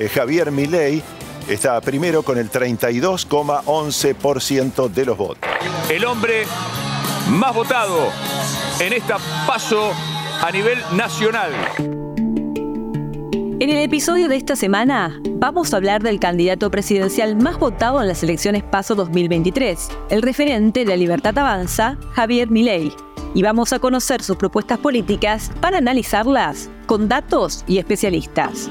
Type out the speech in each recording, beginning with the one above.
Eh, Javier Milei está primero con el 32,11% de los votos. El hombre más votado en esta paso a nivel nacional. En el episodio de esta semana vamos a hablar del candidato presidencial más votado en las elecciones PASO 2023, el referente de la Libertad Avanza, Javier Milei, y vamos a conocer sus propuestas políticas para analizarlas con datos y especialistas.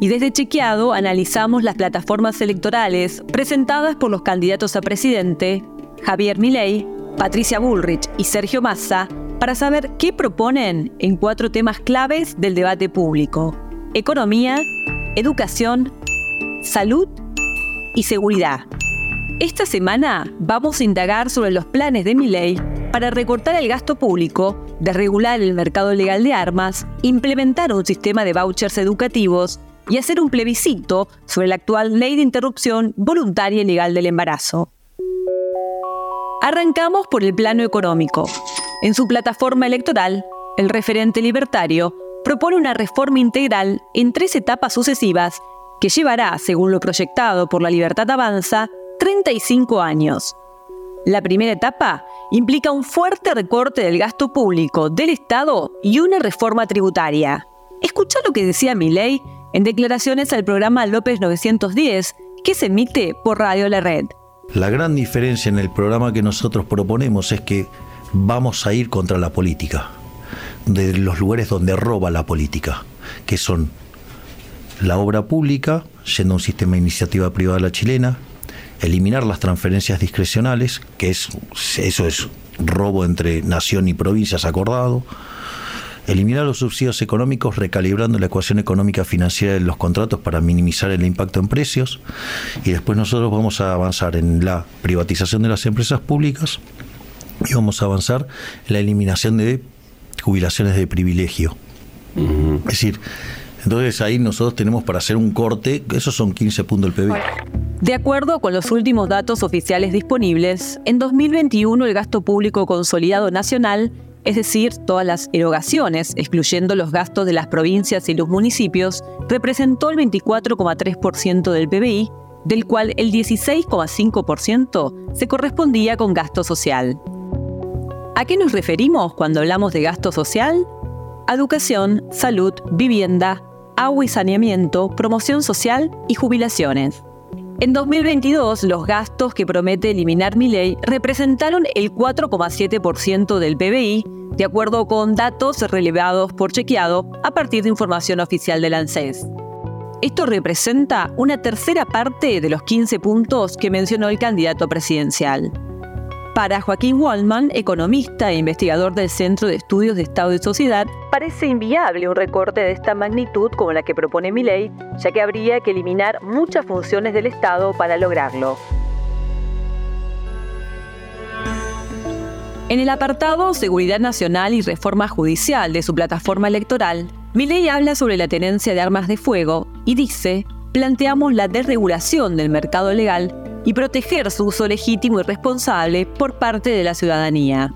y desde Chequeado analizamos las plataformas electorales presentadas por los candidatos a presidente, Javier Milei, Patricia Bullrich y Sergio Massa, para saber qué proponen en cuatro temas claves del debate público economía, educación, salud y seguridad. Esta semana vamos a indagar sobre los planes de mi ley para recortar el gasto público, desregular el mercado legal de armas, implementar un sistema de vouchers educativos y hacer un plebiscito sobre la actual ley de interrupción voluntaria y legal del embarazo. Arrancamos por el plano económico. En su plataforma electoral, el referente libertario propone una reforma integral en tres etapas sucesivas que llevará, según lo proyectado por la Libertad Avanza, 35 años. La primera etapa implica un fuerte recorte del gasto público del Estado y una reforma tributaria. Escucha lo que decía Milei en declaraciones al programa López 910, que se emite por Radio La Red. La gran diferencia en el programa que nosotros proponemos es que vamos a ir contra la política de los lugares donde roba la política, que son la obra pública, yendo un sistema de iniciativa privada la chilena, eliminar las transferencias discrecionales, que es eso es robo entre nación y provincias acordado, eliminar los subsidios económicos recalibrando la ecuación económica financiera de los contratos para minimizar el impacto en precios y después nosotros vamos a avanzar en la privatización de las empresas públicas y vamos a avanzar en la eliminación de jubilaciones de privilegio. Es decir, entonces ahí nosotros tenemos para hacer un corte, esos son 15 puntos del PIB. De acuerdo con los últimos datos oficiales disponibles, en 2021 el gasto público consolidado nacional, es decir, todas las erogaciones, excluyendo los gastos de las provincias y los municipios, representó el 24,3% del PBI, del cual el 16,5% se correspondía con gasto social. ¿A qué nos referimos cuando hablamos de gasto social? Educación, salud, vivienda, agua y saneamiento, promoción social y jubilaciones. En 2022, los gastos que promete eliminar mi ley representaron el 4,7% del PBI, de acuerdo con datos relevados por chequeado a partir de información oficial del ANSES. Esto representa una tercera parte de los 15 puntos que mencionó el candidato presidencial. Para Joaquín Waldman, economista e investigador del Centro de Estudios de Estado y Sociedad, parece inviable un recorte de esta magnitud como la que propone mi ley, ya que habría que eliminar muchas funciones del Estado para lograrlo. En el apartado Seguridad Nacional y Reforma Judicial de su plataforma electoral, Milei habla sobre la tenencia de armas de fuego y dice, planteamos la desregulación del mercado legal y proteger su uso legítimo y responsable por parte de la ciudadanía.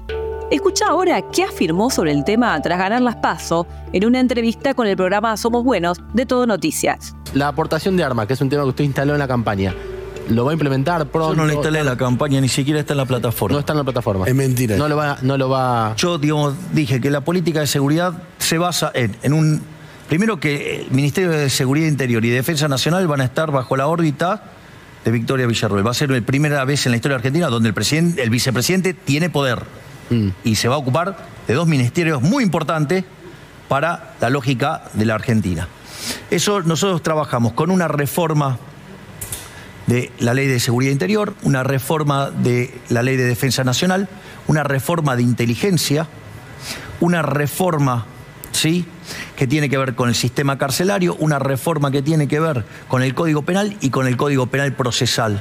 Escucha ahora qué afirmó sobre el tema tras ganar las PASO en una entrevista con el programa Somos Buenos de Todo Noticias. La aportación de armas, que es un tema que usted instaló en la campaña, ¿lo va a implementar pronto? Yo no lo instalé en la campaña, ni siquiera está en la plataforma. No está en la plataforma. Es mentira. No lo va, no lo va. Yo, digamos, dije que la política de seguridad se basa en, en un. Primero que el Ministerio de Seguridad Interior y Defensa Nacional van a estar bajo la órbita de Victoria Villarroel. Va a ser la primera vez en la historia argentina donde el, presidente, el vicepresidente tiene poder mm. y se va a ocupar de dos ministerios muy importantes para la lógica de la Argentina. Eso nosotros trabajamos con una reforma de la ley de seguridad interior, una reforma de la ley de defensa nacional, una reforma de inteligencia, una reforma, ¿sí? que tiene que ver con el sistema carcelario, una reforma que tiene que ver con el Código Penal y con el Código Penal procesal.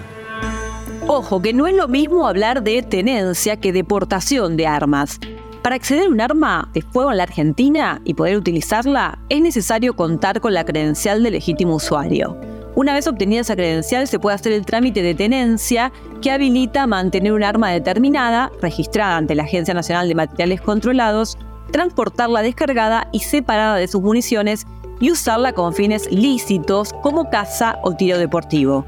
Ojo, que no es lo mismo hablar de tenencia que deportación de armas. Para acceder a un arma de fuego en la Argentina y poder utilizarla, es necesario contar con la credencial de legítimo usuario. Una vez obtenida esa credencial, se puede hacer el trámite de tenencia que habilita mantener un arma determinada, registrada ante la Agencia Nacional de Materiales Controlados, transportarla descargada y separada de sus municiones y usarla con fines lícitos como caza o tiro deportivo.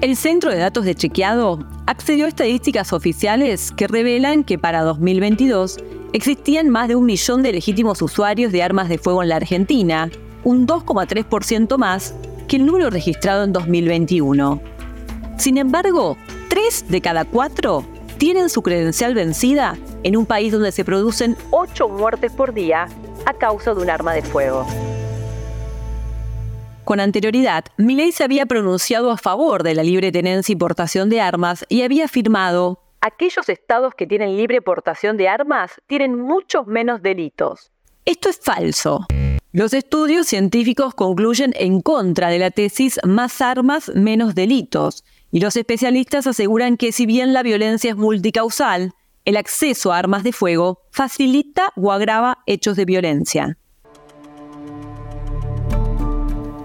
El Centro de Datos de Chequeado accedió a estadísticas oficiales que revelan que para 2022 existían más de un millón de legítimos usuarios de armas de fuego en la Argentina, un 2,3% más que el número registrado en 2021. Sin embargo, 3 de cada 4 tienen su credencial vencida en un país donde se producen 8 muertes por día a causa de un arma de fuego. Con anterioridad, Milei se había pronunciado a favor de la libre tenencia y portación de armas y había afirmado, aquellos estados que tienen libre portación de armas tienen muchos menos delitos. Esto es falso. Los estudios científicos concluyen en contra de la tesis más armas, menos delitos, y los especialistas aseguran que si bien la violencia es multicausal, el acceso a armas de fuego facilita o agrava hechos de violencia.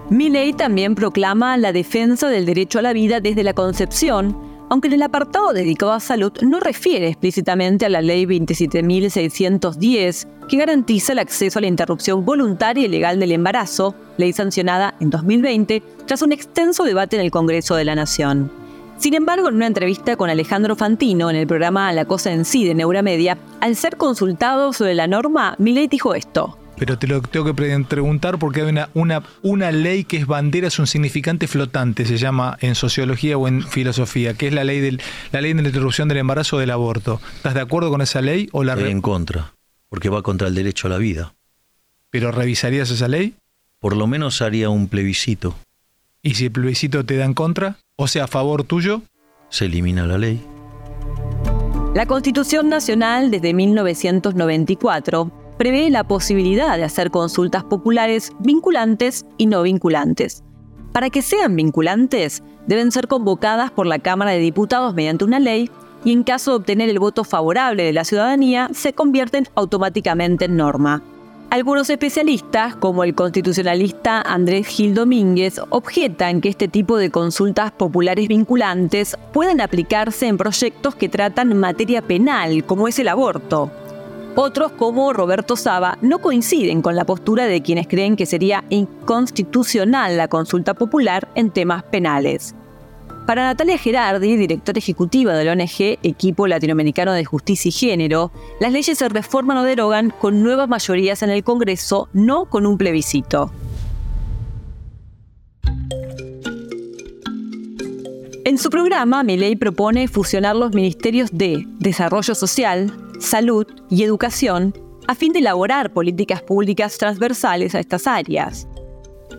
Milley también proclama la defensa del derecho a la vida desde la concepción, aunque en el apartado dedicado a salud no refiere explícitamente a la Ley 27.610, que garantiza el acceso a la interrupción voluntaria y legal del embarazo, ley sancionada en 2020 tras un extenso debate en el Congreso de la Nación. Sin embargo, en una entrevista con Alejandro Fantino en el programa La Cosa en sí de Neuramedia, al ser consultado sobre la norma, Milley dijo esto pero te lo tengo que preguntar porque hay una, una, una ley que es bandera, es un significante flotante, se llama en sociología o en filosofía, que es la ley, del, la ley de la interrupción del embarazo o del aborto. ¿Estás de acuerdo con esa ley o la Estoy en contra, porque va contra el derecho a la vida. ¿Pero revisarías esa ley? Por lo menos haría un plebiscito. ¿Y si el plebiscito te da en contra? O sea, a favor tuyo? Se elimina la ley. La Constitución Nacional desde 1994 prevé la posibilidad de hacer consultas populares vinculantes y no vinculantes. Para que sean vinculantes, deben ser convocadas por la Cámara de Diputados mediante una ley y en caso de obtener el voto favorable de la ciudadanía, se convierten automáticamente en norma. Algunos especialistas, como el constitucionalista Andrés Gil Domínguez, objetan que este tipo de consultas populares vinculantes pueden aplicarse en proyectos que tratan materia penal, como es el aborto. Otros, como Roberto Saba, no coinciden con la postura de quienes creen que sería inconstitucional la consulta popular en temas penales. Para Natalia Gerardi, directora ejecutiva de la ONG Equipo Latinoamericano de Justicia y Género, las leyes se reforman o derogan con nuevas mayorías en el Congreso, no con un plebiscito. En su programa, Milei propone fusionar los ministerios de Desarrollo Social, Salud y Educación a fin de elaborar políticas públicas transversales a estas áreas.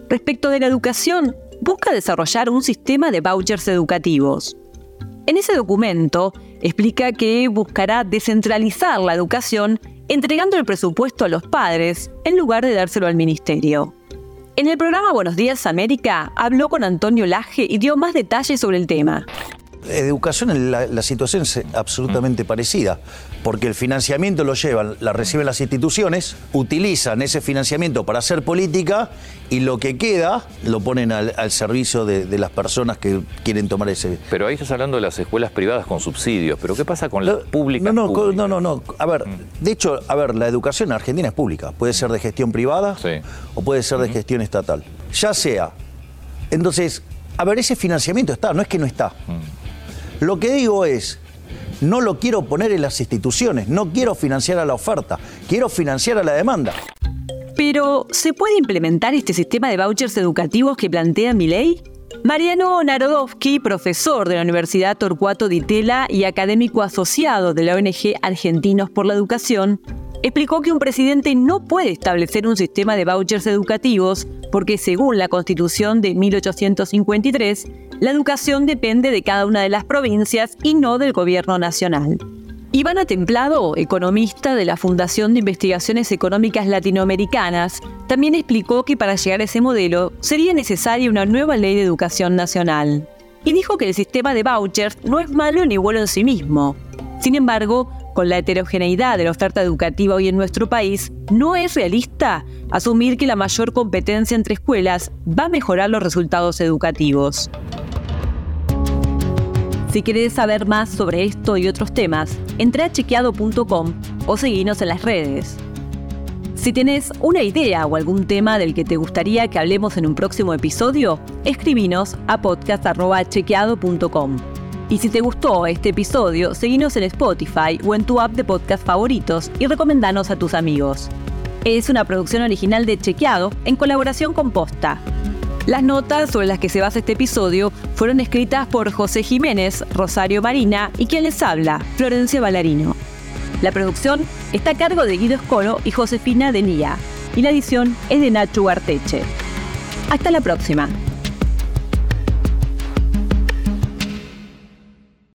Respecto de la educación, busca desarrollar un sistema de vouchers educativos. En ese documento explica que buscará descentralizar la educación entregando el presupuesto a los padres en lugar de dárselo al ministerio. En el programa Buenos Días América habló con Antonio Laje y dio más detalles sobre el tema. Educación, la, la situación es absolutamente parecida, porque el financiamiento lo llevan, la reciben las instituciones, utilizan ese financiamiento para hacer política y lo que queda lo ponen al, servicio de, las personas que quieren tomar ese. Pero ahí estás hablando de las escuelas privadas con subsidios, pero ¿qué pasa con las públicas? No, no, no, no, no. A ver, de hecho, a ver, la educación en Argentina es pública, puede ser de gestión privada o puede ser de gestión estatal. Ya sea. Entonces, a ver, ese financiamiento está, no es que no está. Lo que digo es, no lo quiero poner en las instituciones, no quiero financiar a la oferta, quiero financiar a la demanda. Pero, ¿se puede implementar este sistema de vouchers educativos que plantea mi ley? Mariano Narodowski, profesor de la Universidad Torcuato Di Tella y académico asociado de la ONG Argentinos por la Educación, explicó que un presidente no puede establecer un sistema de vouchers educativos porque según la Constitución de 1853, la educación depende de cada una de las provincias y no del gobierno nacional. Ivana Templado, economista de la Fundación de Investigaciones Económicas Latinoamericanas, también explicó que para llegar a ese modelo sería necesaria una nueva ley de educación nacional. Y dijo que el sistema de vouchers no es malo ni bueno en sí mismo. Sin embargo, con la heterogeneidad de la oferta educativa hoy en nuestro país, no es realista asumir que la mayor competencia entre escuelas va a mejorar los resultados educativos. Si querés saber más sobre esto y otros temas, entra a chequeado.com o seguinos en las redes. Si tenés una idea o algún tema del que te gustaría que hablemos en un próximo episodio, escribinos a podcast.chequeado.com. Y si te gustó este episodio, seguinos en Spotify o en tu app de podcast favoritos y recomendanos a tus amigos. Es una producción original de Chequeado en colaboración con Posta. Las notas sobre las que se basa este episodio fueron escritas por José Jiménez, Rosario Marina y quien les habla, Florencia Ballarino. La producción está a cargo de Guido Escolo y Josefina Denía, y la edición es de Nacho Arteche. Hasta la próxima.